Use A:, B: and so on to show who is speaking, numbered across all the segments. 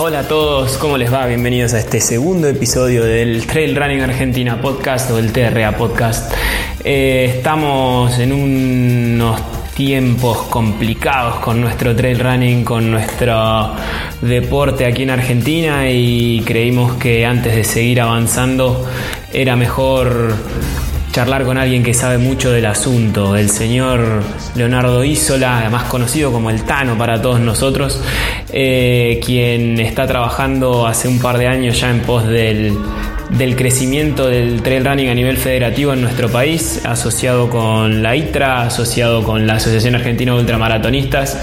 A: Hola a todos, ¿cómo les va? Bienvenidos a este segundo episodio del Trail Running Argentina Podcast o el TRA Podcast. Eh, estamos en unos tiempos complicados con nuestro trail running, con nuestro deporte aquí en Argentina y creímos que antes de seguir avanzando era mejor charlar con alguien que sabe mucho del asunto, el señor Leonardo Isola, más conocido como el Tano para todos nosotros, eh, quien está trabajando hace un par de años ya en pos del del crecimiento del trail running a nivel federativo en nuestro país, asociado con la ITRA, asociado con la Asociación Argentina de Ultramaratonistas.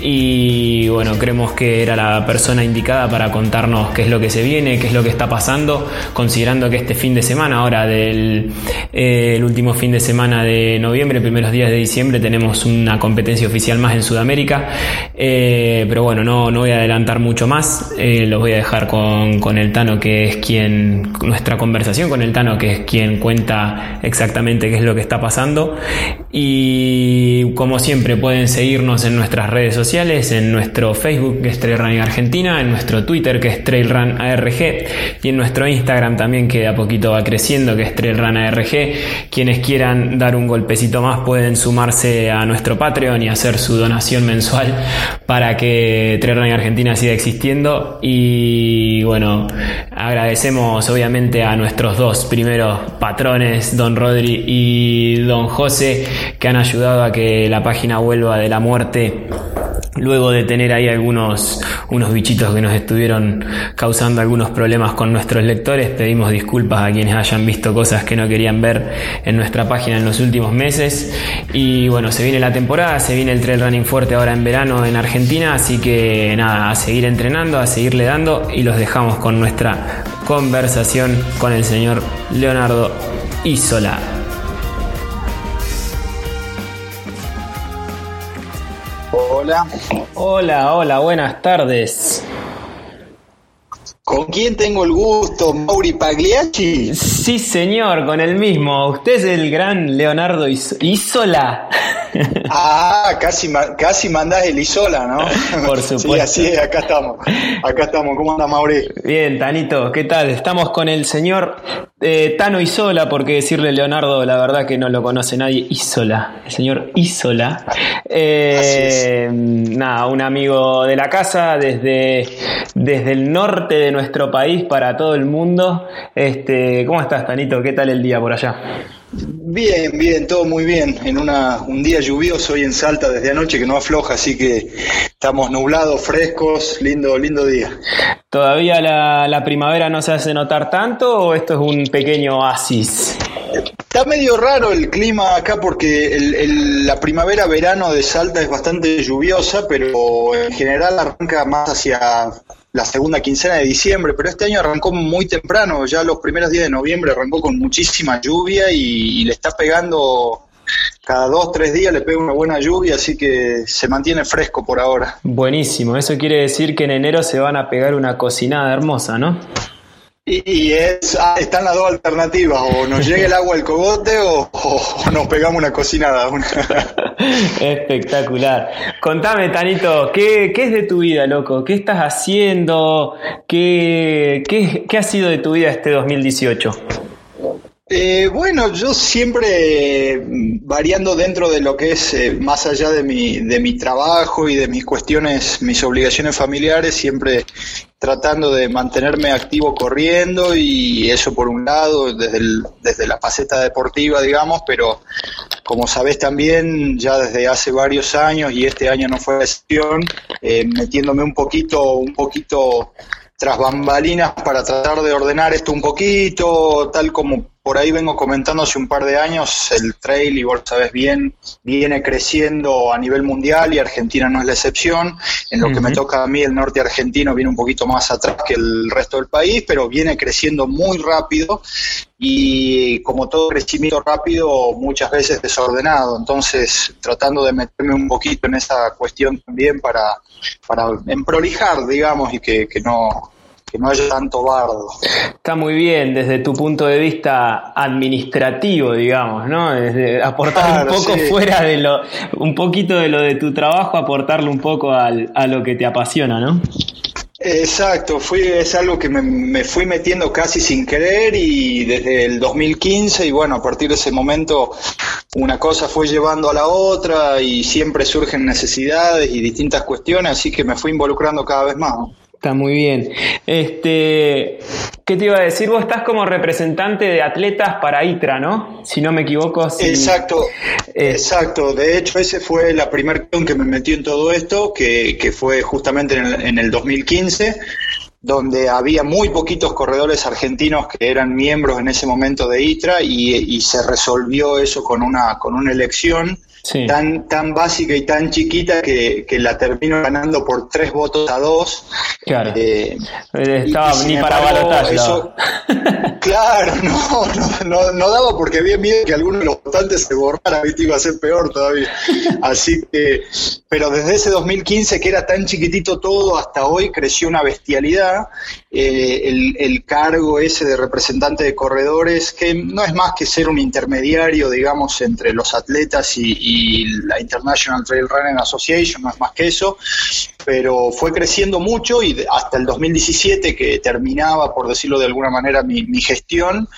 A: Y bueno, creemos que era la persona indicada para contarnos qué es lo que se viene, qué es lo que está pasando, considerando que este fin de semana, ahora del eh, último fin de semana de noviembre, primeros días de diciembre, tenemos una competencia oficial más en Sudamérica, eh, pero bueno, no, no voy a adelantar mucho más, eh, los voy a dejar con, con el Tano que es quien nuestra conversación con el Tano, que es quien cuenta exactamente qué es lo que está pasando. Y como siempre pueden seguirnos en nuestras redes sociales, en nuestro Facebook que es Trail Running Argentina, en nuestro Twitter que es Trail Run ARG y en nuestro Instagram también que de a poquito va creciendo que es Trail Run ARG. Quienes quieran dar un golpecito más pueden sumarse a nuestro Patreon y hacer su donación mensual para que Trail Running Argentina siga existiendo. Y bueno, agradecemos obviamente a nuestros dos primeros patrones, don Rodri y don José, que han ayudado a que la página vuelva de la muerte luego de tener ahí algunos unos bichitos que nos estuvieron causando algunos problemas con nuestros lectores, pedimos disculpas a quienes hayan visto cosas que no querían ver en nuestra página en los últimos meses. Y bueno, se viene la temporada, se viene el trail running fuerte ahora en verano en Argentina, así que nada, a seguir entrenando, a seguirle dando y los dejamos con nuestra conversación con el señor Leonardo Isola.
B: Hola.
A: Hola, hola, buenas tardes.
B: ¿Con quién tengo el gusto? ¿Mauri Pagliacci?
A: Sí, señor, con el mismo. Usted es el gran Leonardo Isola.
B: Ah, casi, casi mandás el Isola, ¿no?
A: Por supuesto.
B: Sí, así es, acá estamos. Acá estamos. ¿Cómo anda, Mauri?
A: Bien, Tanito, ¿qué tal? Estamos con el señor eh, Tano Isola, porque decirle Leonardo, la verdad que no lo conoce nadie. Isola, el señor Isola. Eh, nada, un amigo de la casa desde, desde el norte de nuestro país para todo el mundo. Este, ¿Cómo estás, Tanito? ¿Qué tal el día por allá?
B: Bien, bien, todo muy bien. En una, un día lluvioso hoy en Salta desde anoche que no afloja, así que estamos nublados, frescos, lindo, lindo día.
A: ¿Todavía la, la primavera no se hace notar tanto o esto es un pequeño oasis?
B: Está medio raro el clima acá porque el, la primavera-verano de Salta es bastante lluviosa, pero en general arranca más hacia la segunda quincena de diciembre, pero este año arrancó muy temprano, ya los primeros días de noviembre arrancó con muchísima lluvia y, le está pegando cada dos, tres días le pega una buena lluvia, así que se mantiene fresco por ahora.
A: Buenísimo, eso quiere decir que en enero se van a pegar una cocinada hermosa, ¿no?
B: Y es, ah, están las dos alternativas, o nos llega el agua al cogote o, nos pegamos una cocinada.
A: Espectacular. Contame, Tanito, ¿qué, ¿qué, es de tu vida, loco? ¿Qué estás haciendo? ¿Qué, qué, qué ha sido de tu vida este 2018?
B: Eh, bueno, yo siempre mm, variando dentro de lo que es eh, más allá de mi, de mi trabajo y de mis cuestiones, mis obligaciones familiares, siempre tratando de mantenerme activo corriendo y eso por un lado, desde, desde la faceta deportiva, digamos, pero como sabés también, ya desde hace varios años y este año no fue la excepción, eh, metiéndome un poquito, un poquito tras bambalinas para tratar de ordenar esto un poquito, tal como por ahí vengo comentando hace un par de años, el trail, y vos sabes bien, viene creciendo a nivel mundial y Argentina no es la excepción. En lo que me toca a mí, el norte argentino viene un poquito más atrás que el resto del país, pero viene creciendo muy rápido y como todo crecimiento rápido, muchas veces desordenado. Entonces, tratando de meterme un poquito en esa cuestión también para, para emprolijar, digamos, y que, que no que no haya tanto bardo.
A: Está muy bien desde tu punto de vista administrativo, digamos, ¿no? Desde aportar un poco fuera de lo, un poquito de lo de tu trabajo, aportarle un poco al, a lo que te apasiona, ¿no?
B: Exacto, fui, es algo que me, fui metiendo casi sin querer y desde el 2015 y bueno, a partir de ese momento una cosa fue llevando a la otra y siempre surgen necesidades y distintas cuestiones, así que me fui involucrando cada vez más.
A: Está muy bien. Este, ¿Qué te iba a decir? Vos estás como representante de atletas para ITRA, ¿no? Si no me equivoco.
B: Exacto, eh, exacto. De hecho, ese fue la primera que me metió en todo esto, que, que fue justamente en el, en el 2015 donde había muy poquitos corredores argentinos que eran miembros en ese momento de ITRA y, y se resolvió eso con una, con una elección tan, tan básica y tan chiquita que, que, la termino ganando por tres votos a dos.
A: Claro. Eh, eh Estaba ni para balotaje.
B: claro, no, no, no, daba porque había miedo que alguno de los votantes se borrara, y iba a ser peor todavía. Así que, pero desde ese 2015 que era tan chiquitito todo hasta hoy creció una bestialidad. Eh, el, el cargo ese de representante de corredores, que no es más que ser un intermediario, digamos, entre los atletas y y la International Trail Running Association, no es más que eso, pero fue creciendo mucho y hasta el 2017 que terminaba, por decirlo de alguna manera, mi, gestión.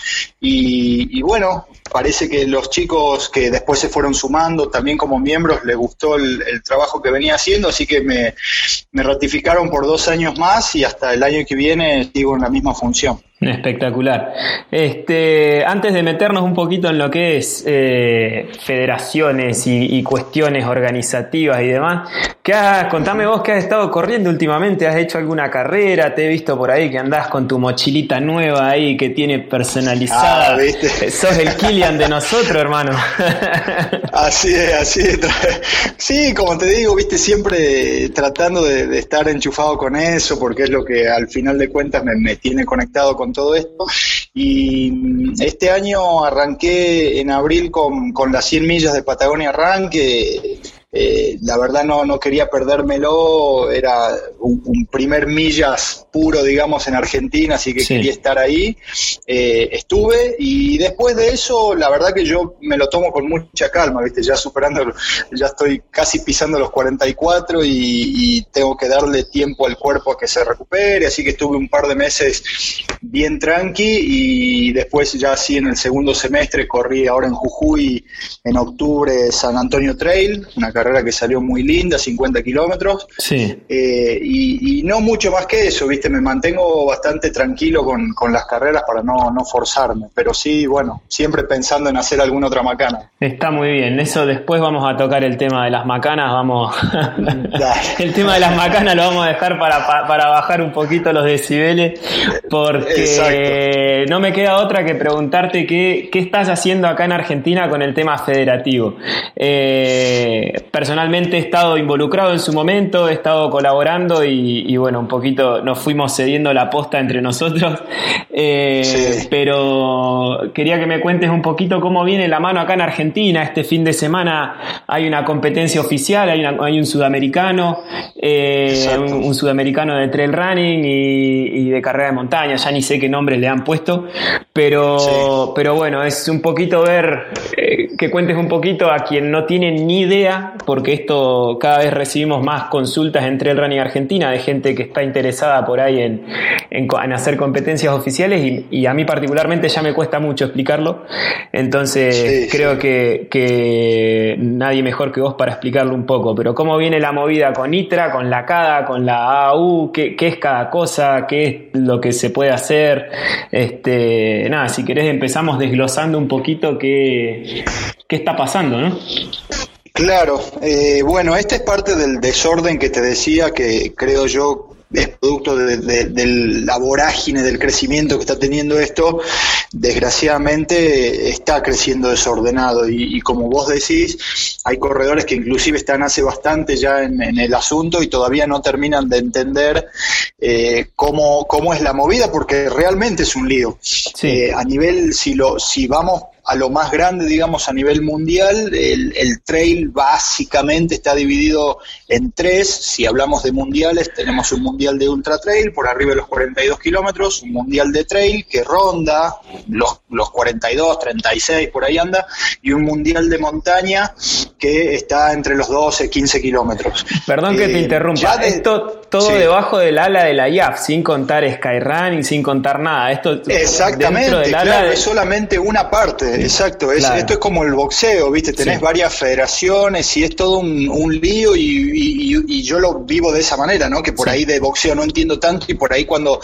B: Y, bueno, parece que los chicos que después se fueron sumando también como miembros les gustó el, trabajo que venía haciendo, así que me, me ratificaron por dos años más y hasta el año que viene sigo en la misma función.
A: Espectacular. Este, antes de meternos un poquito en lo que es eh, federaciones y, cuestiones organizativas y demás, ¿qué contame vos qué has estado corriendo últimamente. ¿Has hecho alguna carrera? Te he visto por ahí que andás con tu mochilita nueva ahí que tiene personalizada. Ah, ¿viste? Sos el De nosotros, hermano.
B: así es, así es. Sí, como te digo, viste, siempre tratando de, estar enchufado con eso, porque es lo que al final de cuentas me, me tiene conectado con todo esto. Y este año arranqué en abril con, con las 100 millas de Patagonia Run, que eh, la verdad no, no quería perdérmelo, era un, primer millas puro, digamos, en Argentina, así que quería estar ahí. Eh, estuve y después de eso, la verdad que yo me lo tomo con mucha calma, ¿viste? Ya superando, ya estoy casi pisando los 44 y, y tengo que darle tiempo al cuerpo a que se recupere, así que estuve un par de meses bien tranqui y después ya así en el segundo semestre corrí ahora en Jujuy en octubre San Antonio Trail, una carrera que salió muy linda, 50 kilómetros.
A: Sí.
B: Eh, y, no mucho más que eso, ¿viste? Me mantengo bastante tranquilo con, las carreras para no, no, forzarme. Pero sí, bueno, siempre pensando en hacer alguna otra macana.
A: Está muy bien. Eso después vamos a tocar el tema de las macanas. Vamos. el tema de las macanas lo vamos a dejar para, para bajar un poquito los decibeles. Porque no me queda otra que preguntarte qué, qué estás haciendo acá en Argentina con el tema federativo. Eh, personalmente he estado involucrado en su momento, he estado colaborando y, bueno, un poquito nos fuimos cediendo la posta entre nosotros. Eh, pero quería que me cuentes un poquito cómo viene la mano acá en Argentina. Este fin de semana hay una competencia oficial, hay, hay un sudamericano, eh, un, sudamericano de trail running y, de carrera de montaña. Ya ni sé qué nombres le han puesto, pero, pero bueno, es un poquito ver, eh, que cuentes un poquito a quien no tiene ni idea porque esto cada vez recibimos más consultas entre el Running Argentina de gente que está interesada por ahí en, en, hacer competencias oficiales y, a mí particularmente ya me cuesta mucho explicarlo. Entonces creo Que, que, nadie mejor que vos para explicarlo un poco. Pero cómo viene la movida con ITRA, con la CADA, con la AU, qué, qué es cada cosa, qué es lo que se puede hacer. Este, nada, si querés empezamos desglosando un poquito qué, qué está pasando, ¿no?
B: Claro, eh, bueno, esta es parte del desorden que te decía que creo yo es producto de, la vorágine del crecimiento que está teniendo esto, desgraciadamente está creciendo desordenado y, como vos decís, hay corredores que inclusive están hace bastante ya en, el asunto y todavía no terminan de entender eh, cómo, cómo es la movida porque realmente es un lío. Eh, a nivel, si, lo, si vamos a lo más grande, digamos, a nivel mundial, el, trail básicamente está dividido en tres. Si hablamos de mundiales, tenemos un mundial de ultra trail por arriba de los 42 kilómetros, un mundial de trail que ronda los, los 42, 36, por ahí anda, y un mundial de montaña que está entre los 12 y 15 kilómetros.
A: Perdón que te eh, interrumpa. Esto todo debajo del ala de la IAF, sin contar Skyrunning, sin contar nada. Esto
B: Exactamente, claro, es solamente una parte, exacto. Esto es como el boxeo, ¿viste? Tenés varias federaciones y es todo un, lío y, yo lo vivo de esa manera, ¿no? Que por ahí de boxeo no entiendo tanto y por ahí cuando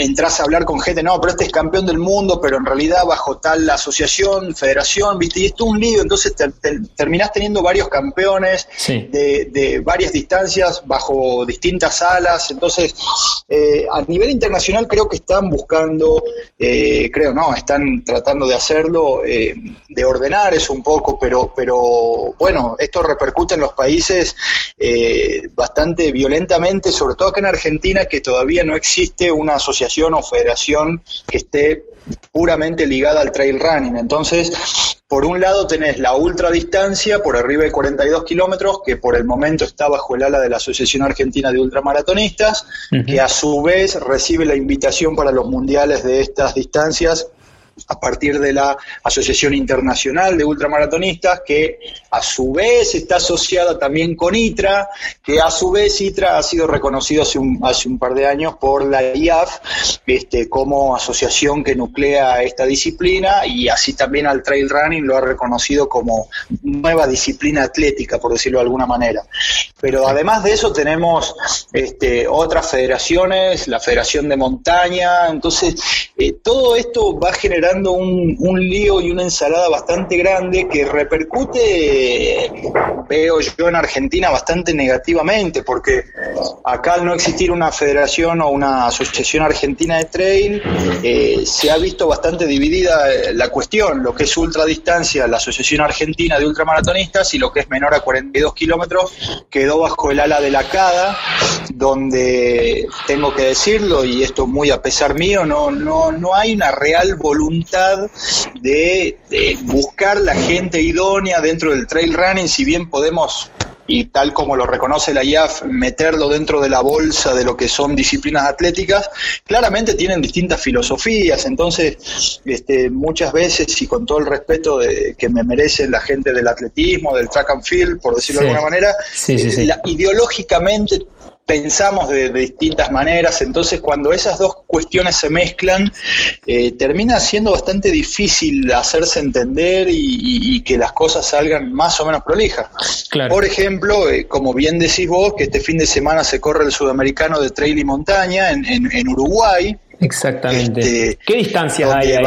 B: entras a hablar con gente, no, pero este es campeón del mundo, pero en realidad bajo tal asociación, federación, ¿viste? Y es todo un lío, entonces te, terminás teniendo varios campeones de, varias distancias bajo distintas alas, entonces eh, a nivel internacional creo que están buscando, eh, creo, no, están tratando de hacerlo, eh, de ordenar eso un poco, pero, pero bueno, esto repercute en los países bastante violentamente, sobre todo acá en Argentina, que todavía no existe una asociación o federación que esté puramente ligada al trail running. Entonces, por un lado tenés la ultradistancia por arriba de 42 kilómetros, que por el momento está bajo el ala de la Asociación Argentina de Ultramaratonistas, que a su vez recibe la invitación para los mundiales de estas distancias a partir de la Asociación Internacional de Ultramaratonistas, que a su vez está asociada también con ITRA, que a su vez ITRA ha sido reconocido hace un, par de años por la IAF este, como asociación que nuclea esta disciplina y así también al trail running lo ha reconocido como nueva disciplina atlética, por decirlo de alguna manera. Pero además de eso tenemos este, otras federaciones, la Federación de Montaña, entonces eh, todo esto va a generar generando un, un, lío y una ensalada bastante grande que repercute, veo yo en Argentina, bastante negativamente, porque acá al no existir una federación o una asociación argentina de trail, eh, se ha visto bastante dividida eh, la cuestión, lo que es ultradistancia, la Asociación Argentina de Ultramaratonistas, y lo que es menor a 42 kilómetros, quedó bajo el ala de la CADA, donde tengo que decirlo, y esto muy a pesar mío, no, no, no hay una real voluntad de, buscar la gente idónea dentro del trail running, si bien podemos y tal como lo reconoce la IAF, meterlo dentro de la bolsa de lo que son disciplinas atléticas, claramente tienen distintas filosofías, entonces este, muchas veces y con todo el respeto de, que me merece la gente del atletismo, del track and field, por decirlo de alguna manera, eh, ideológicamente pensamos de, distintas maneras, entonces cuando esas dos cuestiones se mezclan, eh, termina siendo bastante difícil hacerse entender y, que las cosas salgan más o menos prolijas. Por ejemplo, eh, como bien decís vos, que este fin de semana se corre el sudamericano de trail y montaña en, en Uruguay,
A: Exactamente. Este, ¿Qué distancias hay ahí?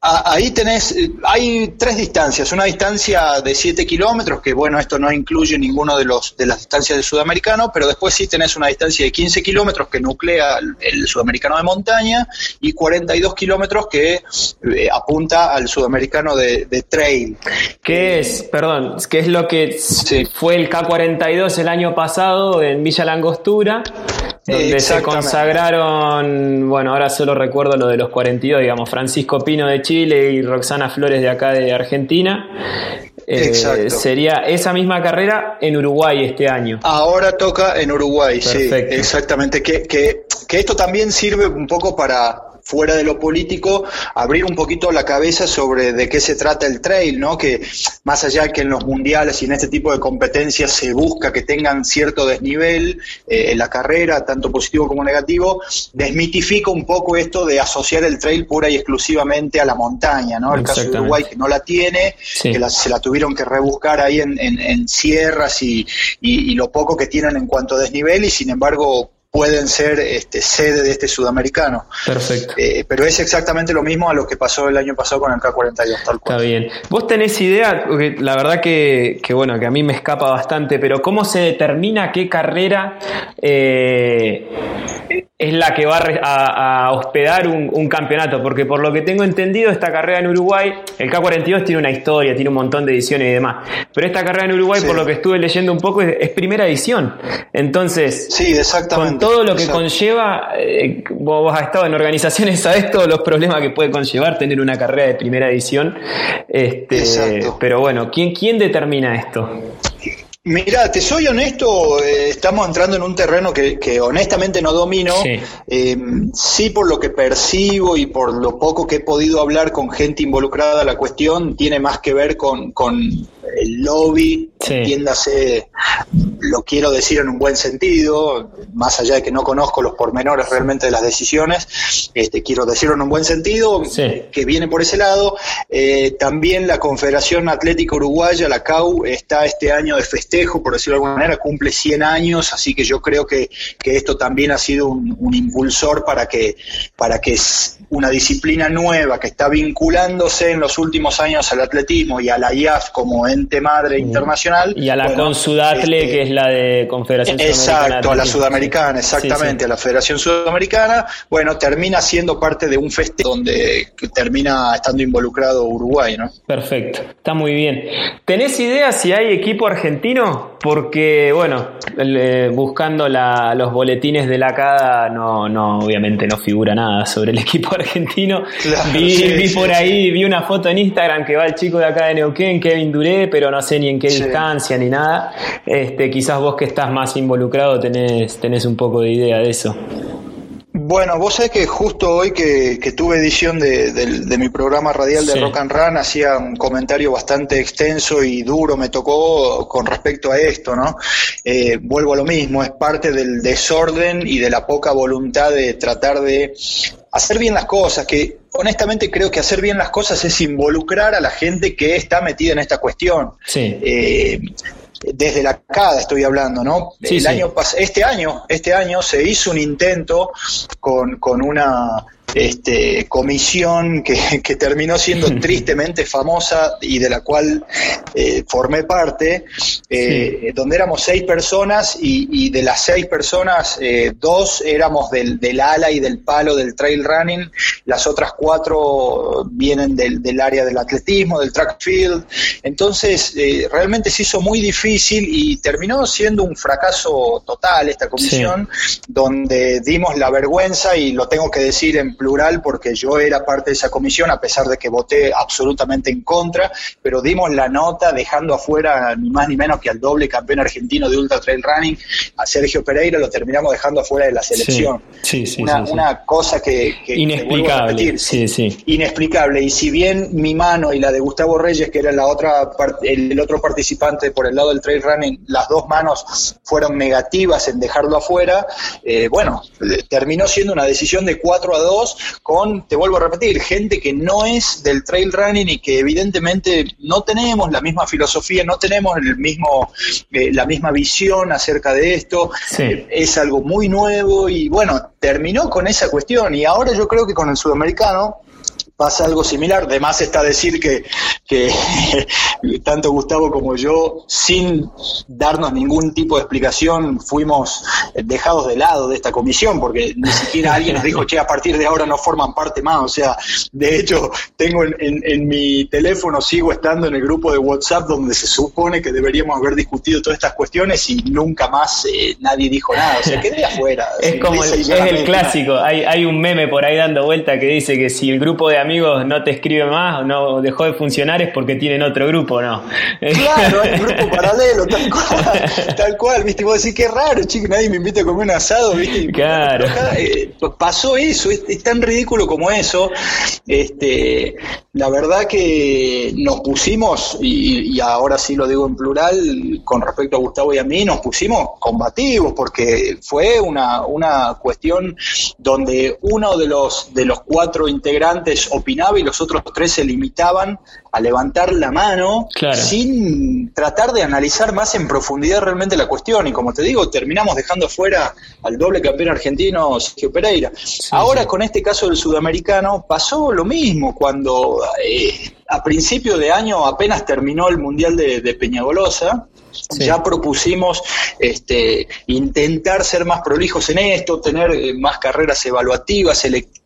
B: ahí tenés, hay tres distancias. Una distancia de 7 kilómetros, que bueno, esto no incluye ninguno de los de las distancias del sudamericano, pero después sí tenés una distancia de 15 kilómetros que nuclea el, sudamericano de montaña y 42 kilómetros que eh, apunta al sudamericano de, trail.
A: ¿Qué es, perdón, qué es lo que fue el K42 el año pasado en Villa Langostura? donde se consagraron, bueno, ahora solo recuerdo lo de los 42, digamos, Francisco Pino de Chile y Roxana Flores de acá de Argentina. Eh, sería esa misma carrera en Uruguay este año.
B: Ahora toca en Uruguay, sí, exactamente. Que, que, que esto también sirve un poco para, fuera de lo político, abrir un poquito la cabeza sobre de qué se trata el trail, ¿no? Que más allá que en los mundiales y en este tipo de competencias se busca que tengan cierto desnivel eh, en la carrera, tanto positivo como negativo, desmitifica un poco esto de asociar el trail pura y exclusivamente a la montaña, ¿no? El caso de Uruguay que no la tiene, que se la tuvieron que rebuscar ahí en, en, sierras y, y, y lo poco que tienen en cuanto a desnivel y sin embargo pueden ser este, sede de este sudamericano.
A: Perfecto.
B: Eh, pero es exactamente lo mismo a lo que pasó el año pasado con el K42, tal
A: cual. Está bien. ¿Vos tenés idea? La verdad que, bueno, que a mí me escapa bastante, pero ¿cómo se determina qué carrera eh, es la que va a, hospedar un, campeonato? Porque por lo que tengo entendido, esta carrera en Uruguay, el K42 tiene una historia, tiene un montón de ediciones y demás, pero esta carrera en Uruguay, por lo que estuve leyendo un poco, es, primera edición. Entonces,
B: sí, exactamente
A: todo lo que conlleva, eh, vos, has estado en organizaciones, sabes todos los problemas que puede conllevar tener una carrera de primera edición. Este, pero bueno, ¿quién, ¿quién determina esto?
B: Mira, te soy honesto, eh, estamos entrando en un terreno que, honestamente no domino. Eh, sí. por lo que percibo y por lo poco que he podido hablar con gente involucrada, la cuestión tiene más que ver con, el lobby, entiéndase, lo quiero decir en un buen sentido, más allá de que no conozco los pormenores realmente de las decisiones, este, quiero decirlo en un buen sentido, que viene por ese lado. Eh, también la Confederación Atlética Uruguaya, la CAU, está este año de festejo, por decirlo de alguna manera, cumple 100 años, así que yo creo que, que esto también ha sido un, un impulsor para que, para que una disciplina nueva que está vinculándose en los últimos años al atletismo y a la IAF como ente madre internacional.
A: Y a la Consudatle, este, que es la de Confederación
B: Exacto, a la Sudamericana, exactamente, a la Federación Sudamericana. Bueno, termina siendo parte de un festejo donde termina estando involucrado Uruguay, ¿no?
A: Perfecto, está muy bien. ¿Tenés idea si hay equipo argentino? Porque, bueno, buscando los boletines de la CADA, no, no, obviamente no figura nada sobre el equipo argentino. vi, por ahí, vi una foto en Instagram que va el chico de acá de Neuquén, Kevin Duré, pero no sé ni en qué distancia ni nada. Este, quizás vos que estás más involucrado tenés, tenés un poco de idea de eso.
B: Bueno, vos sabés que justo hoy que, tuve edición de, mi programa radial de Rock and Run hacía un comentario bastante extenso y duro, me tocó con respecto a esto, ¿no? Eh, vuelvo a lo mismo, es parte del desorden y de la poca voluntad de tratar de hacer bien las cosas, que honestamente creo que hacer bien las cosas es involucrar a la gente que está metida en esta cuestión.
A: Sí.
B: Eh, desde la CADA estoy hablando, ¿no? El año este año, este año se hizo un intento con, con una este, comisión que, terminó siendo tristemente famosa y de la cual eh, formé parte, eh, donde éramos seis personas y, de las seis personas, eh, dos éramos del, del, ala y del palo del trail running, las otras cuatro vienen del, del área del atletismo, del track field. Entonces, realmente se hizo muy difícil y terminó siendo un fracaso total esta comisión, donde dimos la vergüenza, y lo tengo que decir en plural porque yo era parte de esa comisión, a pesar de que voté absolutamente en contra, pero dimos la nota dejando afuera ni más ni menos que al doble campeón argentino de Ultra Trail Running, a Sergio Pereira, lo terminamos dejando afuera de la selección.
A: Sí, sí,
B: una, una, cosa que,
A: inexplicable, sí, sí.
B: inexplicable. Y si bien mi mano y la de Gustavo Reyes, que era la otra el, otro participante por el lado del trail running, las dos manos fueron negativas en dejarlo afuera, eh, bueno, terminó siendo una decisión de 4 a 2 con, te vuelvo a repetir, gente que no es del trail running y que evidentemente no tenemos la misma filosofía, no tenemos el mismo, eh, la misma visión acerca de esto. Eh, es algo muy nuevo y bueno, terminó con esa cuestión y ahora yo creo que con el sudamericano pasa algo similar. De más está decir que, que tanto Gustavo como yo, sin darnos ningún tipo de explicación, fuimos dejados de lado de esta comisión, porque ni siquiera alguien nos dijo, che, a partir de ahora no forman parte más. O sea, de hecho, tengo en, en, mi teléfono, sigo estando en el grupo de WhatsApp donde se supone que deberíamos haber discutido todas estas cuestiones y nunca más eh, nadie dijo nada. O sea, quedé afuera.
A: Es como el, es el clásico. Hay, hay un meme por ahí dando vuelta que dice que si el grupo de amigos no te escribe más o no dejó de funcionar es porque tienen otro grupo, ¿no?
B: Claro, hay un grupo paralelo, tal cual, tal cual, viste, vos decís, qué raro, chico, nadie me invita a comer un asado, viste.
A: Claro.
B: Eh, pasó eso, es, tan ridículo como eso. Este, la verdad que nos pusimos, y, y ahora sí lo digo en plural, con respecto a Gustavo y a mí, nos pusimos combativos, porque fue una, una cuestión donde uno de los, de los cuatro integrantes opinaba y los otros tres se limitaban a levantar la mano sin tratar de analizar más en profundidad realmente la cuestión. Y como te digo, terminamos dejando fuera al doble campeón argentino Sergio Pereira. Ahora con este caso del sudamericano pasó lo mismo cuando eh, a principio de año apenas terminó el Mundial de, de Peñagolosa ya propusimos este, intentar ser más prolijos en esto, tener eh, más carreras evaluativas, selectivas,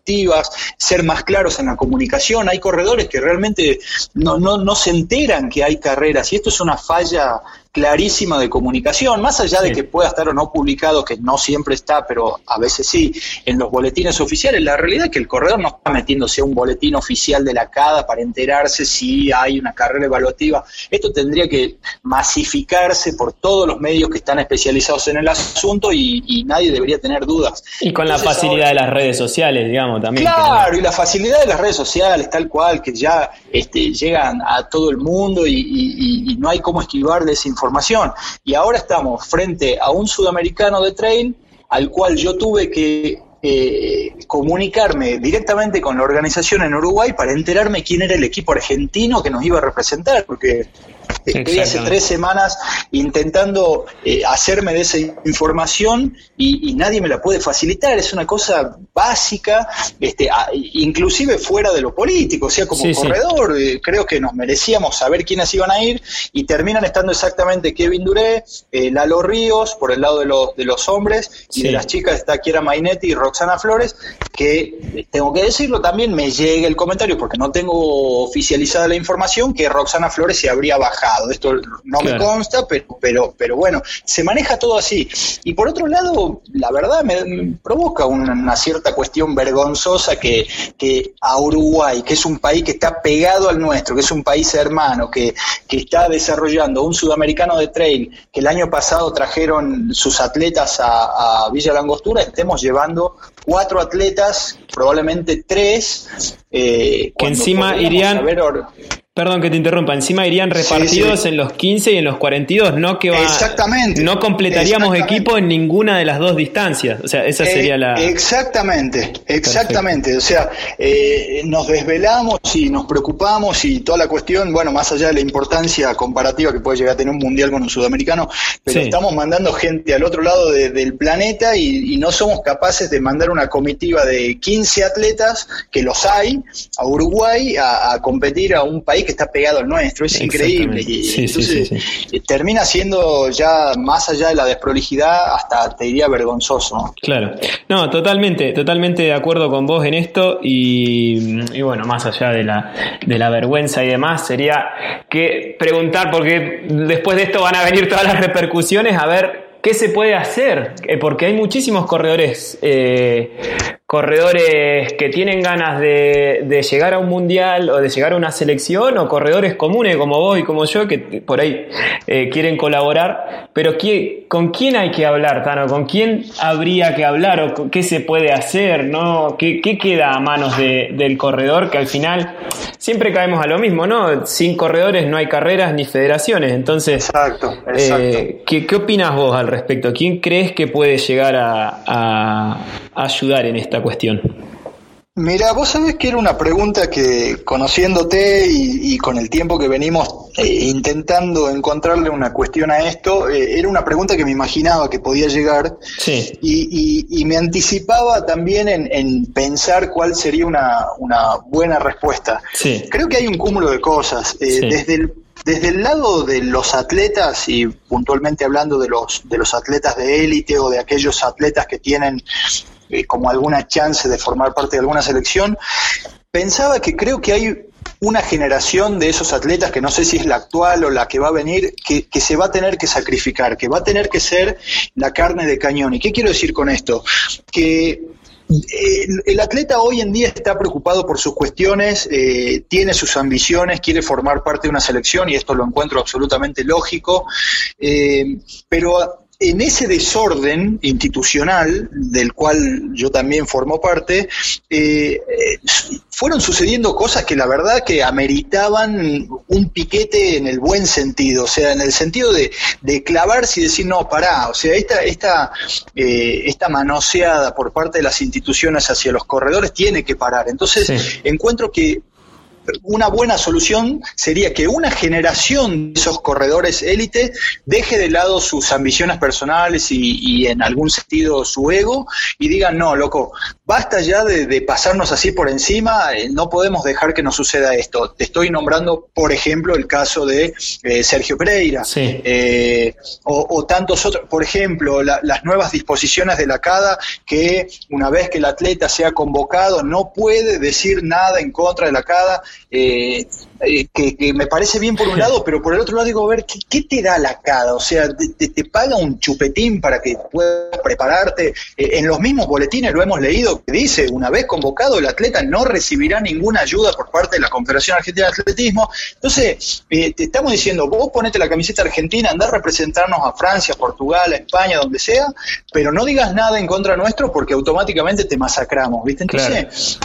B: ser más claros en la comunicación. Hay corredores que realmente no, no, no se enteran que hay carreras y esto es una falla clarísima de comunicación, más allá de que pueda estar o no publicado, que no siempre está, pero a veces sí, en los boletines oficiales, la realidad es que el corredor no está metiéndose a un boletín oficial de la CADA para enterarse si hay una carrera evaluativa. Esto tendría que masificarse por todos los medios que están especializados en el asunto y, nadie debería tener dudas.
A: Y con la facilidad de las redes sociales, digamos, también.
B: Claro, y la facilidad de las redes sociales, tal cual, que ya este, llegan a todo el mundo y, no hay cómo esquivar esa información. Y ahora estamos frente a un sudamericano de trail al cual yo tuve que eh, comunicarme directamente con la organización en Uruguay para enterarme quién era el equipo argentino que nos iba a representar, porque Estoy hace tres semanas intentando eh, hacerme de esa información y, nadie me la puede facilitar. Es una cosa básica, este, inclusive fuera de lo político. O sea, como corredor, eh, creo que nos merecíamos saber quiénes iban a ir y terminan estando exactamente Kevin Duré, eh, Lalo Ríos, por el lado de los, de los hombres, y de las chicas está Kiera Mainetti y Roxana Flores, que tengo que decirlo también, me llega el comentario porque no tengo oficializada la información que Roxana Flores se habría bajado esto no me consta, pero, pero, pero bueno, se maneja todo así. Y por otro lado, la verdad me, provoca una, cierta cuestión vergonzosa que, que a Uruguay, que es un país que está pegado al nuestro, que es un país hermano, que, que está desarrollando un sudamericano de trail, que el año pasado trajeron sus atletas a, Villa Langostura, estemos llevando cuatro atletas, probablemente tres.
A: Eh, que encima irían, Perdón que te interrumpa, encima irían repartidos en los 15 y en los 42, no que va,
B: Exactamente.
A: No completaríamos equipo en ninguna de las dos distancias, o sea, esa eh, sería la...
B: Exactamente, exactamente, o sea, eh, nos desvelamos y nos preocupamos y toda la cuestión, bueno, más allá de la importancia comparativa que puede llegar a tener un mundial con un sudamericano, pero estamos mandando gente al otro lado del planeta y, no somos capaces de mandar una comitiva de 15 atletas, que los hay, a Uruguay a competir a un país que está pegado al nuestro, es increíble. Y, entonces eh, termina siendo ya más allá de la desprolijidad, hasta te diría vergonzoso.
A: Claro, no, totalmente, totalmente de acuerdo con vos en esto y, bueno, más allá de la, de la vergüenza y demás, sería que preguntar, porque después de esto van a venir todas las repercusiones, a ver ¿Qué se puede hacer? Eh, porque hay muchísimos corredores, eh, corredores que tienen ganas de, llegar a un mundial o de llegar a una selección, o corredores comunes como vos y como yo que por ahí eh, quieren colaborar. Pero ¿con quién hay que hablar, Tano? ¿Con quién habría que hablar o qué se puede hacer? ¿no? ¿Qué, queda a manos del corredor? Que al final siempre caemos a lo mismo, ¿no? Sin corredores no hay carreras ni federaciones. Entonces,
B: exacto, exacto.
A: ¿qué, ¿qué opinas vos al respecto. ¿Quién crees que puede llegar a, ayudar en esta cuestión?
B: Mira, vos sabés que era una pregunta que conociéndote y, con el tiempo que venimos eh, intentando encontrarle una cuestión a esto, eh, era una pregunta que me imaginaba que podía llegar
A: sí.
B: y, me anticipaba también en, pensar cuál sería una, buena respuesta.
A: Sí.
B: Creo que hay un cúmulo de cosas. Eh, desde el desde el lado de los atletas y puntualmente hablando de los de los atletas de élite o de aquellos atletas que tienen eh, como alguna chance de formar parte de alguna selección, pensaba que creo que hay una generación de esos atletas, que no sé si es la actual o la que va a venir, que, que, se va a tener que sacrificar, que va a tener que ser la carne de cañón. ¿Y qué quiero decir con esto? Que el, atleta hoy en día está preocupado por sus cuestiones, eh, tiene sus ambiciones, quiere formar parte de una selección y esto lo encuentro absolutamente lógico, eh, pero en ese desorden institucional del cual yo también formo parte, eh, fueron sucediendo cosas que la verdad que ameritaban un piquete en el buen sentido, o sea, en el sentido de, clavarse y decir, no, pará, o sea, esta, esta, eh, esta manoseada por parte de las instituciones hacia los corredores tiene que parar. Entonces, encuentro que una buena solución sería que una generación de esos corredores élite deje de lado sus ambiciones personales y, en algún sentido su ego y digan, no, loco, basta ya de, pasarnos así por encima, eh, no podemos dejar que nos suceda esto. Te estoy nombrando, por ejemplo, el caso de eh, Sergio Pereira eh, o, tantos otros, por ejemplo, las nuevas disposiciones de la CADA que una vez que el atleta sea convocado no puede decir nada en contra de la CADA eh, eh, que, me parece bien por un lado, pero por el otro lado digo, a ver, ¿qué, te da la CADA? O sea, te, paga un chupetín para que puedas prepararte. Eh, en los mismos boletines lo hemos leído que dice, una vez convocado, el atleta no recibirá ninguna ayuda por parte de la Confederación Argentina de Atletismo. Entonces, te estamos diciendo, vos ponete la camiseta argentina, andá a representarnos a Francia, Portugal, a España, donde sea, pero no digas nada en contra nuestro porque automáticamente te masacramos, ¿viste? Entonces,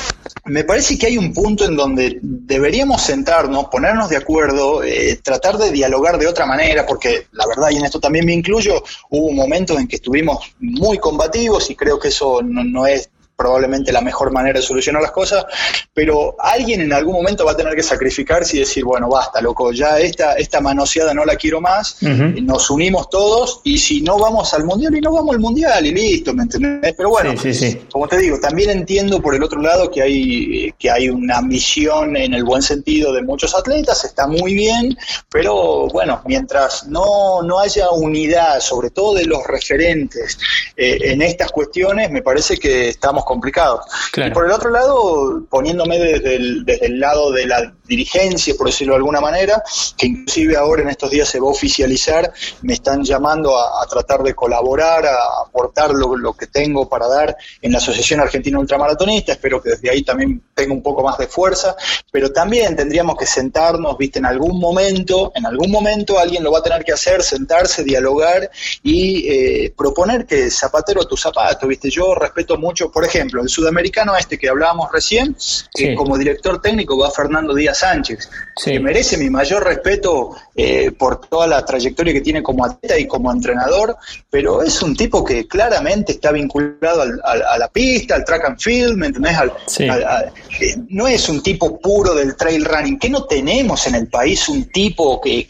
B: me parece que hay un punto en donde deberíamos sentarnos, ponernos de acuerdo, eh, tratar de dialogar de otra manera, porque la verdad, y en esto también me incluyo, hubo momentos en que estuvimos muy combativos y creo que eso no es probablemente la mejor manera de solucionar las cosas, pero alguien en algún momento va a tener que sacrificarse y decir, bueno, basta, loco, ya esta, esta manoseada no la quiero más, nos unimos todos y si no vamos al mundial y no vamos al mundial y listo, ¿me entendés? Pero bueno, como te digo, también entiendo por el otro lado que hay, que hay una ambición en el buen sentido de muchos atletas, está muy bien, pero bueno, mientras no, no haya unidad, sobre todo de los referentes eh, en estas cuestiones, me parece que estamos complicados. Y por el otro lado, poniéndome desde el, desde el lado de la dirigencia, por decirlo de alguna manera, que inclusive ahora en estos días se va a oficializar, me están llamando a, tratar de colaborar, a aportar lo, lo, que tengo para dar en la Asociación Argentina Ultramaratonista, espero que desde ahí también tenga un poco más de fuerza, pero también tendríamos que sentarnos, viste, en algún momento, en algún momento alguien lo va a tener que hacer, sentarse, dialogar y eh, proponer que zapatero a tu zapato, viste, yo respeto mucho, por ejemplo, ejemplo, el sudamericano este que hablábamos recién, que como director técnico va Fernando Díaz Sánchez, que merece mi mayor respeto eh, por toda la trayectoria que tiene como atleta y como entrenador, pero es un tipo que claramente está vinculado a la pista, al track and field, ¿me entendés? Eh, no es un tipo puro del trail running, que no tenemos en el país un tipo que,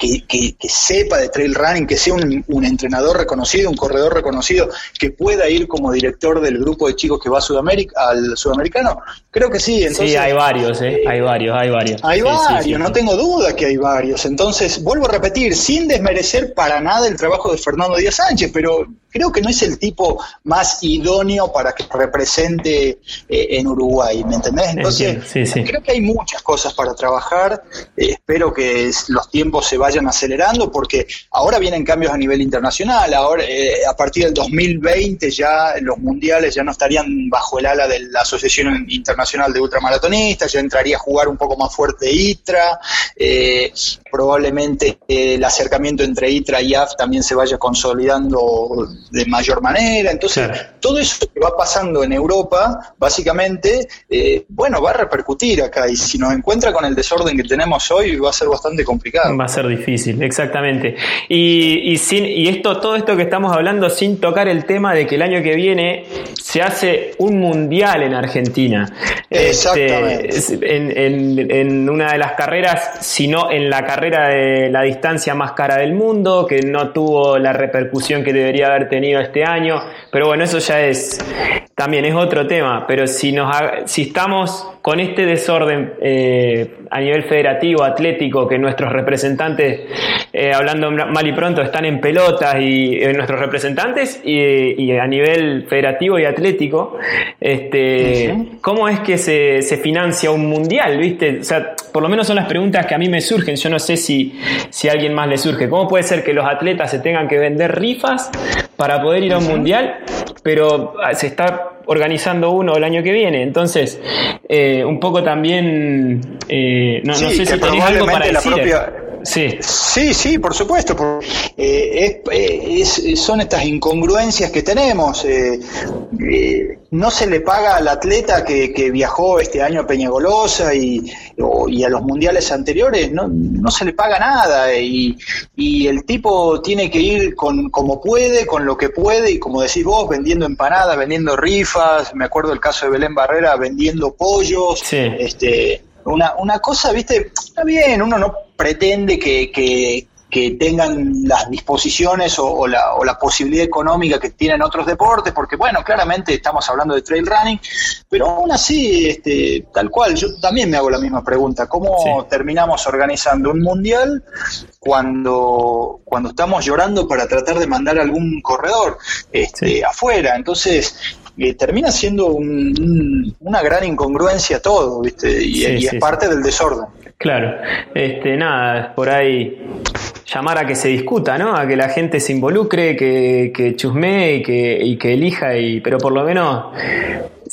B: sepa de trail running, que sea un, un entrenador reconocido, un corredor reconocido, que pueda ir como director del grupo de chicos que va a Sudamérica, al sudamericano? Creo que sí. Entonces,
A: sí, hay varios, ¿eh? hay varios, hay varios.
B: Hay varios, no tengo duda que hay varios. Entonces, vuelvo a repetir, sin desmerecer para nada el trabajo de Fernando Díaz Sánchez, pero creo que no es el tipo más idóneo para que represente eh, en Uruguay, ¿me entendés? Entonces, creo que hay muchas cosas para trabajar, eh, espero que los tiempos se vayan acelerando porque ahora vienen cambios a nivel internacional, ahora eh, a partir del 2020 ya los mundiales ya no estarían bajo el ala de la Asociación Internacional de Ultramaratonistas, ya entraría a jugar un poco más fuerte ITRA, probablemente el acercamiento entre ITRA y AF también se vaya consolidando de mayor manera. Entonces, todo eso que va pasando en Europa, básicamente, eh, bueno, va a repercutir acá. Y si nos encuentra con el desorden que tenemos hoy, va a ser bastante complicado.
A: Va a ser difícil, exactamente. Y, y, sin, y esto, todo esto que estamos hablando sin tocar el tema de que el año que viene se hace un mundial en Argentina.
B: Exactamente.
A: Este, en, en una de las carreras, sino en la carrera de la distancia más cara del mundo, que no tuvo la repercusión que debería haber tenido tenido este año, pero bueno, eso ya es, también es otro tema, pero si, nos, si estamos con este desorden eh, a nivel federativo, atlético, que nuestros representantes, eh, hablando mal y pronto, están en pelotas y eh, nuestros representantes y, a nivel federativo y atlético, este, ¿cómo es que se, se, financia un mundial? ¿Viste? O sea, por lo menos son las preguntas que a mí me surgen. Yo no sé si, si a alguien más le surge. ¿Cómo puede ser que los atletas se tengan que vender rifas para poder ir a un mundial, pero ah, se está organizando uno el año que viene. Entonces, eh, un poco también, eh, no, sé si tenés algo para decir.
B: Sí. sí, sí, por supuesto. Eh, son estas incongruencias que tenemos. no se le paga al atleta que, viajó este año a Peñagolosa y, y a los mundiales anteriores, no, no se le paga nada. Y, y, el tipo tiene que ir con como puede, con lo que puede, y como decís vos, vendiendo empanadas, vendiendo rifas. Me acuerdo el caso de Belén Barrera vendiendo pollos. Este, una, una cosa, viste, está bien, uno no pretende que, que, tengan las disposiciones o, la, o, la, posibilidad económica que tienen otros deportes, porque bueno, claramente estamos hablando de trail running, pero aún así, este, tal cual, yo también me hago la misma pregunta, ¿cómo terminamos organizando un mundial cuando, cuando estamos llorando para tratar de mandar algún corredor este, afuera? Entonces, termina siendo una gran incongruencia todo, ¿viste? Y, es parte del desorden.
A: Claro, este, nada, por ahí llamar a que se discuta, ¿no? A que la gente se involucre, que, que chusmee y que, y que elija, y, pero por lo menos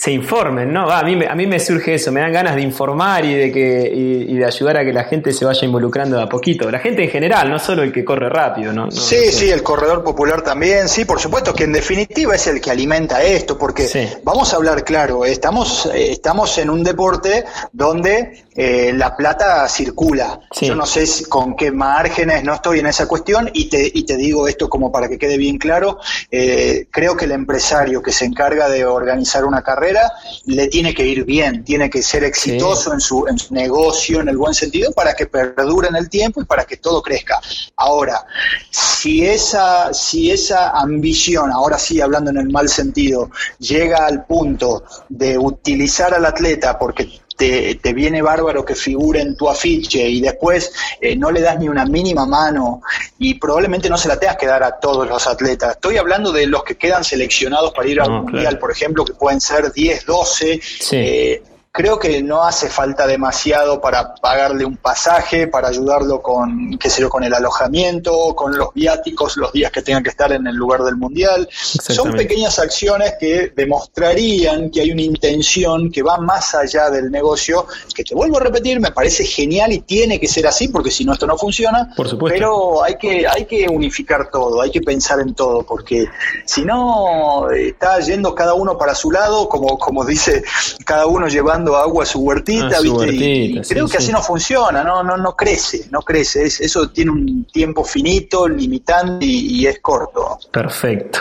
A: se informen, ¿no? a, mí, a mí me surge eso, me dan ganas de informar y de, que, y, de ayudar a que la gente se vaya involucrando de a poquito. La gente en general, no solo el que corre rápido, ¿no?
B: sí, sí, el corredor popular también, sí, por supuesto, que en definitiva es el que alimenta esto, porque vamos a hablar claro, estamos, estamos en un deporte donde eh, la plata circula. Yo no sé con qué márgenes, no estoy en esa cuestión y te, y te digo esto como para que quede bien claro, eh, creo que el empresario que se encarga de organizar una carrera, le tiene que ir bien, tiene que ser exitoso en, su, en su negocio, en el buen sentido, para que perdure en el tiempo y para que todo crezca. Ahora, si esa, si esa ambición, ahora sí hablando en el mal sentido, llega al punto de utilizar al atleta porque te, viene bárbaro que figure en tu afiche y después eh, no le das ni una mínima mano y probablemente no se la tengas que dar a todos los atletas. Estoy hablando de los que quedan seleccionados para ir al Mundial, por ejemplo, que pueden ser 10, 12. Sí creo que no hace falta demasiado para pagarle un pasaje, para ayudarlo con, qué sé yo, con el alojamiento, con los viáticos, los días que tengan que estar en el lugar del mundial. Son pequeñas acciones que demostrarían que hay una intención que va más allá del negocio, que te vuelvo a repetir, me parece genial y tiene que ser así, porque si no esto no funciona.
A: Por supuesto.
B: Pero hay que, hay que unificar todo, hay que pensar en todo, porque si no está yendo cada uno para su lado, como, como dice, cada uno llevando agua a su huertita, ¿viste? creo que así no funciona, no, no, no crece, no crece. eso tiene un tiempo finito, limitante y, es corto.
A: Perfecto.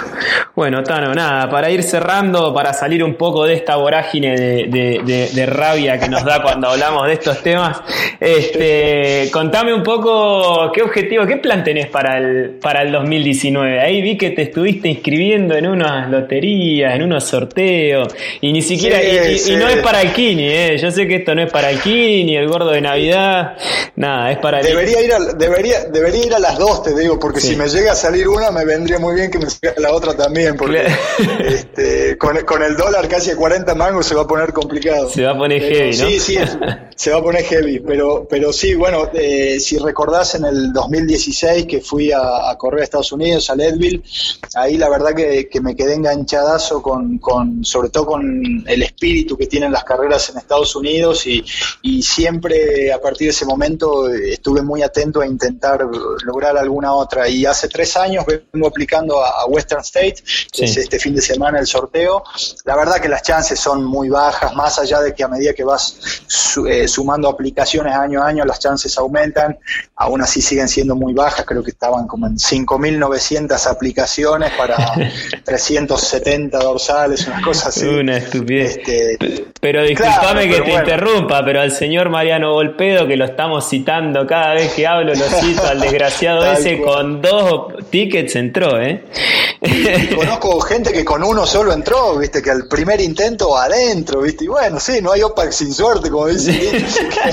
A: Bueno, Tano, nada, para ir cerrando, para salir un poco de esta vorágine de, rabia que nos da cuando hablamos de estos temas, este, contame un poco qué objetivo, qué plan tenés para el, para el 2019. Ahí vi que te estuviste inscribiendo en unas loterías, en unos sorteos, y ni siquiera, y, no es para el eh. Yo sé que esto no es para el Kini, el gordo de Navidad. Nada, es para
B: el... Debería ir a, debería, debería ir a las dos, te digo, porque si me llega a salir una, me vendría muy bien que me salga la otra también, porque este, con, con, el dólar casi a 40 mangos se va a poner complicado.
A: Se va a poner heavy, ¿no?
B: Sí, sí, se va a poner heavy, pero, pero sí, bueno, eh, si recordás en el 2016 que fui a, correr a Estados Unidos, a Leadville, ahí la verdad que, que me quedé enganchadazo con, con, sobre todo con el espíritu que tienen las carreras en Estados Unidos y, siempre a partir de ese momento estuve muy atento a intentar lograr alguna otra. Y hace tres años vengo aplicando a, Western State, que es este fin de semana el sorteo. La verdad que las chances son muy bajas, más allá de que a medida que vas eh, sumando aplicaciones año a año, las chances aumentan, aún así siguen siendo muy bajas, creo que estaban como en 5.900 aplicaciones para 370 dorsales, unas cosas así.
A: Una estupidez. Este, pero discúlpame que te interrumpa, pero al señor Mariano Volpedo, que lo estamos citando cada vez que hablo, lo cito al desgraciado ese, con dos tickets entró, ¿eh?
B: conozco gente que con uno solo entró, viste, que al primer intento adentro, viste, y bueno, sí, no hay OPAC sin suerte, como dice.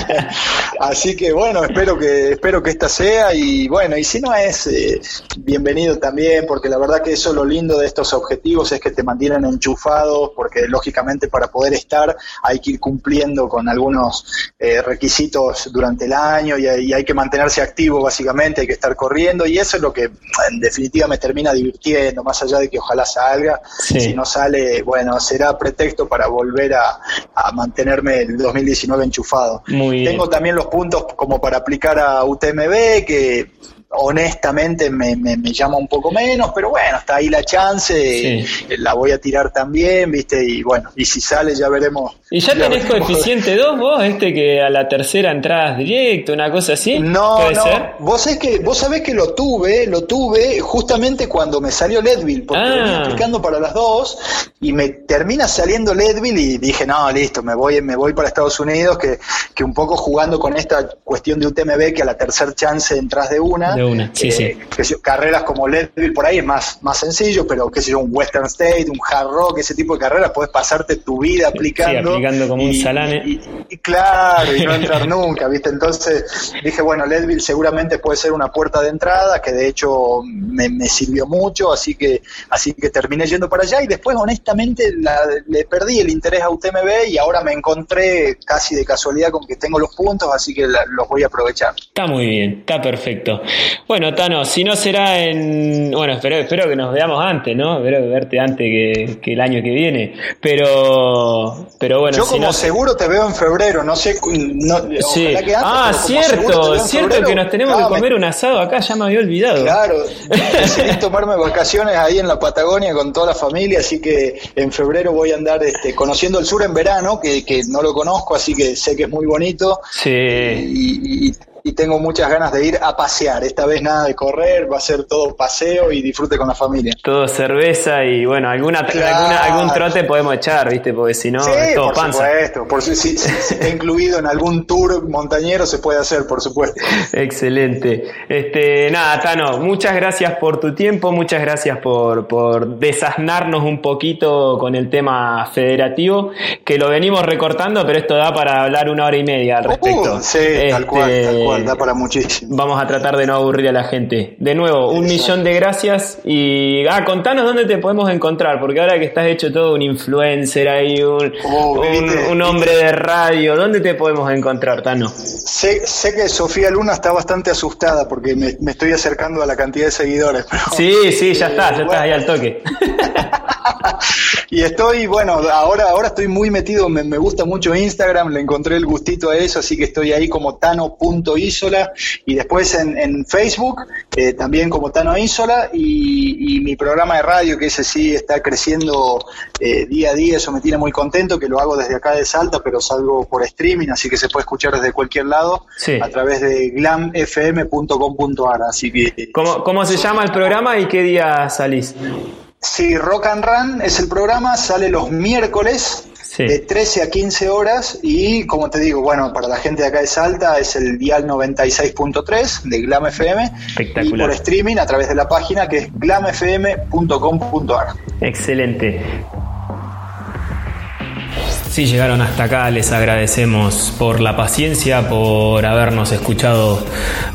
B: Así que bueno, espero que, espero que esta sea, y bueno, y si no es, eh, bienvenido también, porque la verdad que eso lo lindo de estos objetivos es que te mantienen enchufados, porque lógicamente para poder estar hay que ir cumpliendo con algunos eh, requisitos durante el año y, hay que mantenerse activo básicamente, hay que estar corriendo y eso es lo que en definitiva me termina divirtiendo, más allá de que ojalá salga, si no sale, bueno, será pretexto para volver a, mantenerme el 2019 enchufado. Tengo también los puntos como para aplicar a UTMB que honestamente me, me, llama un poco menos, pero bueno, está ahí la chance, la voy a tirar también, ¿viste? Y bueno, y si sale ya veremos.
A: ¿Y ya, tenés coeficiente 2 vos, este que a la tercera entradas directo, una cosa así?
B: No, no, vos, es que, vos sabés que lo tuve, lo tuve justamente cuando me salió Leadville, porque ah. venía aplicando para las dos y me termina saliendo Leadville y dije, no, listo, me voy, me voy para Estados Unidos, que, que un poco jugando con esta cuestión de UTMB, que a la tercera chance entras de una,
A: una, sí, sí.
B: carreras como Leadville por ahí es más, más sencillo, pero qué sé yo, un Western State, un Hard Rock, ese tipo de carreras, puedes pasarte tu vida aplicando,
A: Como un salame.
B: Y, claro, y no entrar nunca, ¿viste? Entonces dije, bueno, Leadville seguramente puede ser una puerta de entrada, que de hecho me, sirvió mucho, así que, así que terminé yendo para allá y después honestamente le perdí el interés a UTMB y ahora me encontré casi de casualidad con que tengo los puntos, así que los voy a aprovechar.
A: Está muy bien, está perfecto. Bueno, Tano, si no será en... Bueno, espero, espero que nos veamos antes, ¿no? Espero verte antes que, el año que viene, pero, pero bueno...
B: Yo como seguro te veo en febrero, no sé... No,
A: sí. ah, cierto, cierto que nos tenemos que comer un asado acá, ya me había olvidado.
B: Claro, decidí tomarme vacaciones ahí en la Patagonia con toda la familia, así que en febrero voy a andar este, conociendo el sur en verano, que, que no lo conozco, así que sé que es muy bonito.
A: Sí.
B: y, y tengo muchas ganas de ir a pasear. Esta vez nada de correr, va a ser todo paseo y disfrute con la familia.
A: Todo cerveza y bueno, alguna, algún trote podemos echar, ¿viste? Porque si no, es todo
B: por Supuesto, por si, si, está incluido en algún tour montañero se puede hacer, por supuesto.
A: Excelente. Este, nada, Tano, muchas gracias por tu tiempo, muchas gracias por, por desasnarnos un poquito con el tema federativo, que lo venimos recortando, pero esto da para hablar una hora y media al uh, respecto.
B: sí, tal cual, tal cual. Da para muchísimo.
A: Vamos a tratar de no aburrir a la gente. De nuevo, un millón de gracias y ah, contanos dónde te podemos encontrar, porque ahora que estás hecho todo un influencer ahí, un, oh, un, hombre de radio, ¿dónde te podemos encontrar, Tano?
B: Sé, sé que Sofía Luna está bastante asustada porque me, estoy acercando a la cantidad de seguidores.
A: sí, sí, ya está, ya está ahí al toque.
B: y estoy, bueno, ahora, ahora estoy muy metido, me, gusta mucho Instagram, le encontré el gustito a eso, así que estoy ahí como tano.isola y después en, Facebook eh, también como Tano Isola y, mi programa de radio, que ese sí está creciendo eh, día a día, eso me tiene muy contento, que lo hago desde acá de Salta, pero salgo por streaming, así que se puede escuchar desde cualquier lado a través de glamfm.com.ar. Así que...
A: ¿Cómo, ¿Cómo se llama el programa y qué día salís?
B: Sí, Rock and Run es el programa, sale los miércoles de 13 a 15 horas y como te digo, bueno, para la gente de acá de Salta es el dial 96.3 de Glam FM y por streaming a través de la página que es glamfm.com.ar.
A: Excelente. Si llegaron hasta acá, les agradecemos por la paciencia, por habernos escuchado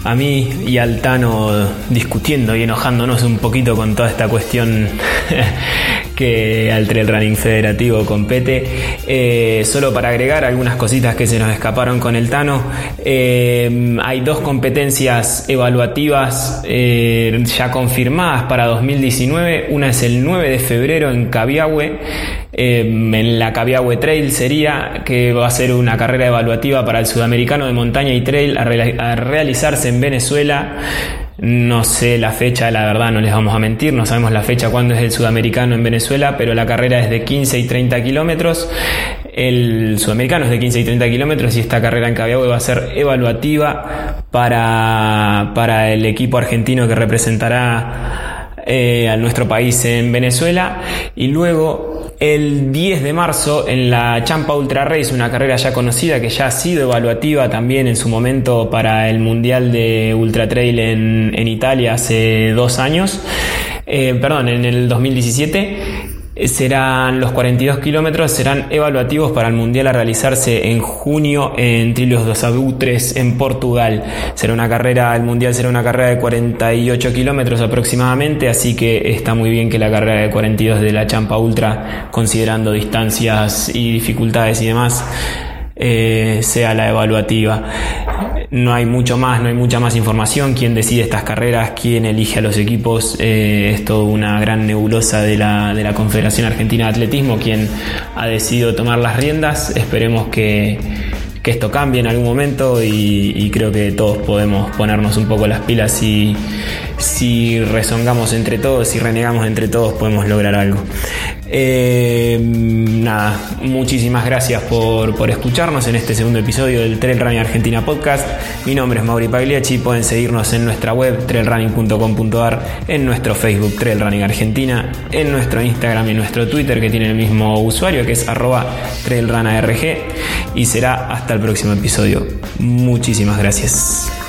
A: a mí y al Tano discutiendo y enojándonos un poquito con toda esta cuestión que al Trail Running Federativo compete. Eh, solo para agregar algunas cositas que se nos escaparon con el Tano, eh, hay dos competencias evaluativas eh, ya confirmadas para 2019. Una es el 9 de febrero en Cabiahue, en la Cabiahue Trail sería que va a ser una carrera evaluativa para el sudamericano de montaña y trail a realizarse en Venezuela. No sé la fecha, la verdad, no les vamos a mentir, no sabemos la fecha cuándo es el sudamericano en Venezuela, pero la carrera es de 15 y 30 kilómetros. El sudamericano es de 15 y 30 kilómetros y esta carrera en Cabiahue va a ser evaluativa para, para el equipo argentino que representará eh, a nuestro país en Venezuela. Y luego el 10 de marzo en la Champa Ultra Race, una carrera ya conocida que ya ha sido evaluativa también en su momento para el Mundial de Ultra Trail en, en Italia hace dos años, eh, perdón, en el 2017 eh, serán los 42 kilómetros, serán evaluativos para el Mundial a realizarse en junio en Trilhos dos Abutres en Portugal. Será una carrera, el Mundial será una carrera de 48 kilómetros aproximadamente, así que está muy bien que la carrera de 42 de la Champa Ultra, considerando distancias y dificultades y demás, eh, sea la evaluativa. No hay mucho más, no hay mucha más información. ¿Quién decide estas carreras? ¿Quién elige a los equipos? Eh, es todo una gran nebulosa de la, de la Confederación Argentina de Atletismo, quien ha decidido tomar las riendas. Esperemos que, que esto cambie en algún momento y, creo que todos podemos ponernos un poco las pilas y si rezongamos entre todos, y renegamos entre todos, podemos lograr algo. Eh, nada, muchísimas gracias por, por, escucharnos en este segundo episodio del Trail Running Argentina Podcast. Mi nombre es Mauri Pagliacci, pueden seguirnos en nuestra web trailrunning.com.ar, en nuestro Facebook Trail Running Argentina, en nuestro Instagram y nuestro Twitter que tiene el mismo usuario que es arroba trailrunarg y será hasta el próximo episodio. Muchísimas gracias.